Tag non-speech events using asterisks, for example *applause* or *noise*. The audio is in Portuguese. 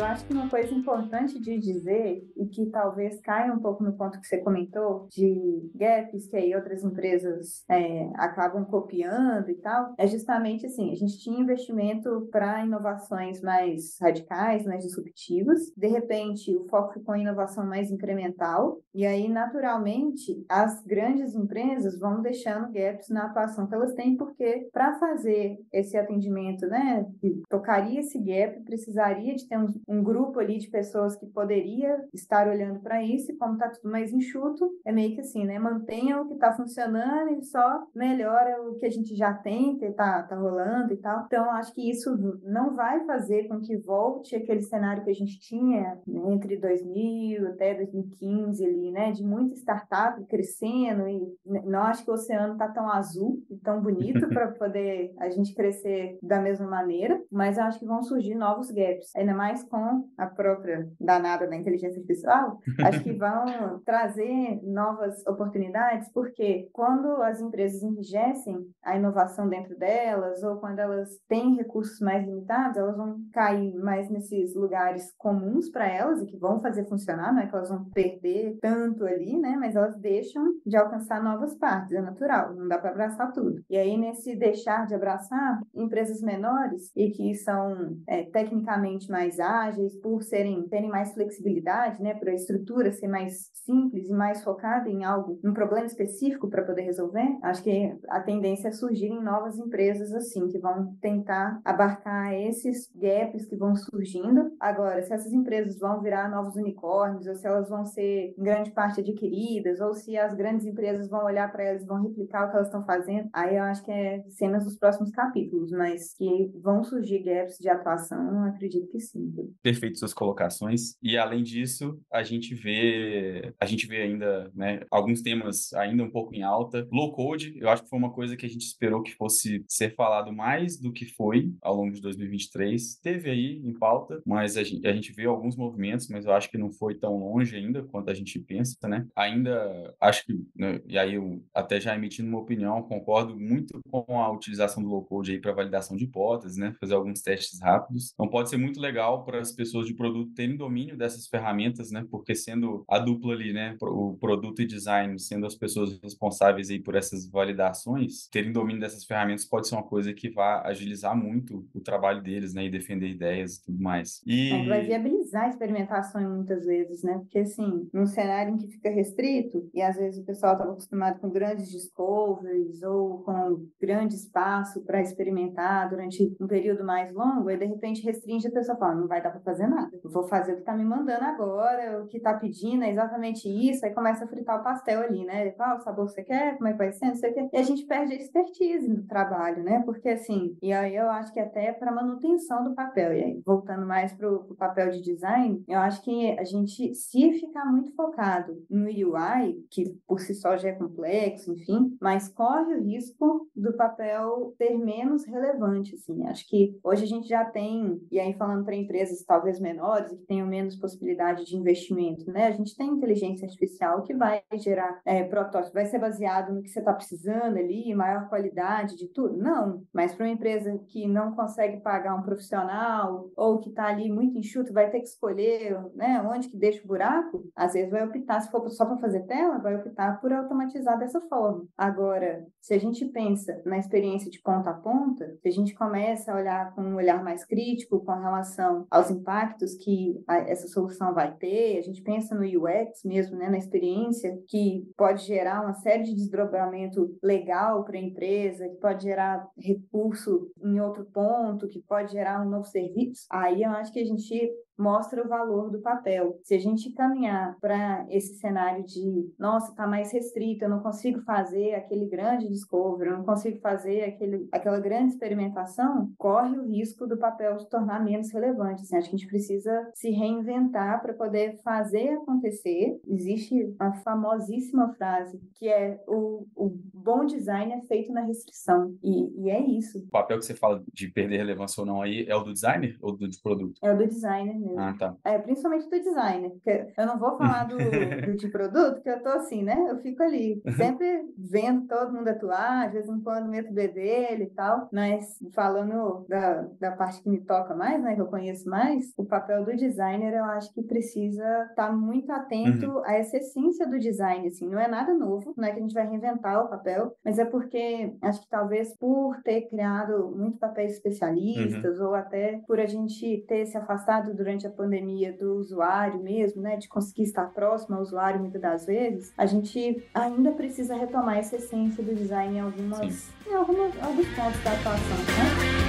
eu acho que uma coisa importante de dizer, e que talvez caia um pouco no ponto que você comentou, de gaps que aí outras empresas é, acabam copiando e tal, é justamente assim: a gente tinha investimento para inovações mais radicais, mais disruptivas, de repente o foco ficou em inovação mais incremental, e aí naturalmente as grandes empresas vão deixando gaps na atuação que elas têm, porque para fazer esse atendimento, né, que tocaria esse gap, precisaria de ter um, um grupo ali de pessoas que poderia estar olhando para isso, e como está tudo mais enxuto, é meio que assim, né, mantenha o que está funcionando e só melhora o que a gente já tem, que está tá rolando e tal. Então, acho que isso não vai fazer com que volte aquele cenário que a gente tinha né, entre 2000 até 2015 ali, né, de muita startup crescendo e não acho que o oceano está tão azul e tão bonito *laughs* para poder a gente crescer da mesma maneira, mas eu acho que vão surgir novos gaps, ainda mais com a própria danada da inteligência artificial, acho que *laughs* vão trazer novas oportunidades, porque quando as empresas enrijecem a inovação dentro delas, ou quando elas têm recursos mais limitados, elas vão cair mais nesses lugares comuns para elas e que vão fazer funcionar, não é que elas vão perder tanto ali, né? Mas elas deixam de alcançar novas partes, é natural, não dá para abraçar tudo. E aí, nesse deixar de abraçar, empresas menores e que são é, tecnicamente mais ágeis, por serem terem mais flexibilidade, né? Para a estrutura ser mais simples e mais focada em algo, um problema específico para poder resolver, acho que a tendência é surgirem novas empresas assim, que vão tentar abarcar esses gaps que vão surgindo. Agora, se essas empresas vão virar novos unicórnios, ou se elas vão ser em grande parte adquiridas, ou se as grandes empresas vão olhar para elas vão replicar o que elas estão fazendo, aí eu acho que é cenas dos próximos capítulos, mas que vão surgir gaps de atuação, acredito que sim. Perfeito suas colocações. E além disso, a gente vê, a gente vê ainda, né, alguns temas ainda um pouco em alta. Low code, eu acho que foi uma coisa que a gente esperou que fosse ser falado mais do que foi ao longo de 2023. Teve aí em pauta, mas a gente, a gente vê alguns movimentos, mas eu acho que não foi tão longe ainda quanto a gente pensa, né? Ainda acho que, né, e aí eu até já emitindo uma opinião, concordo muito com a utilização do low code aí para validação de hipóteses, né? Fazer alguns testes rápidos. Então pode ser muito legal para as pessoas de produto terem domínio dessas ferramentas, né? Porque sendo a dupla ali, né? O produto e design sendo as pessoas responsáveis aí por essas validações, terem domínio dessas ferramentas pode ser uma coisa que vai agilizar muito o trabalho deles, né? E defender ideias e tudo mais. E... É, vai viabilizar a experimentação muitas vezes, né? Porque, assim, num cenário em que fica restrito, e às vezes o pessoal estava acostumado com grandes discoveries ou com grande espaço para experimentar durante um período mais longo, e de repente restringe a pessoa fala, não vai dar para fazer nada. Vou fazer o que está me mandando agora, o que está pedindo é exatamente isso, aí começa a fritar o pastel ali, né? Qual o sabor você quer, como é que vai ser, não sei o quê. E a gente perde a expertise do trabalho, né? Porque assim, e aí eu acho que até para manutenção do papel, e aí voltando mais para o papel de design, eu acho que a gente, se ficar muito focado no UI, que por si só já é complexo, enfim, mas corre o risco do papel ter menos relevante, assim. Acho que hoje a gente já tem, e aí falando para empresas talvez menores, que tenham menos possibilidade de investimento, né? A gente tem inteligência artificial que vai gerar é, protótipo, vai ser baseado no que você está precisando ali, maior qualidade de tudo? Não, mas para uma empresa que não consegue pagar um profissional ou que está ali muito enxuto, vai ter que escolher né, onde que deixa o buraco, às vezes vai optar, se for só para fazer tela, vai optar por automatizar dessa forma. Agora, se a gente pensa na experiência de ponta a ponta, se a gente começa a olhar com um olhar mais crítico com relação aos impactos que a, essa solução vai ter, a gente pensa no UX mesmo, né, na experiência, que pode gerar uma série de desdobramento legal para a empresa, que pode gerar recurso em outro ponto, que pode gerar um novo serviço, aí eu acho que a gente mostra o valor do papel. Se a gente caminhar para esse cenário de, nossa, está mais restrito, eu não consigo fazer aquele grande discovery, eu não consigo fazer aquele, aquela grande experimentação, corre o risco do papel se tornar menos relevante. Assim, acho que a gente precisa se reinventar para poder fazer acontecer. Existe a famosíssima frase que é o, o bom design é feito na restrição. E, e é isso. O papel que você fala de perder relevância ou não aí é o do designer ou do produto? É o do designer mesmo mesmo. Ah, tá. É, principalmente do designer. Porque eu não vou falar do, *laughs* do de produto, que eu tô assim, né? Eu fico ali, Uhum. sempre vendo todo mundo atuar, às vezes em quando meto o dele e tal, mas falando da, da parte que me toca mais, né? Que eu conheço mais, o papel do designer eu acho que precisa estar muito atento Uhum. a essa essência do design, assim, não é nada novo, não é que a gente vai reinventar o papel, mas é porque acho que talvez por ter criado muito papéis especialistas ou até por a gente ter se afastado durante a pandemia do usuário mesmo, né, de conseguir estar próximo ao usuário muitas das vezes, a gente ainda precisa retomar essa essência do design em algumas, em algumas, alguns pontos da atuação, né?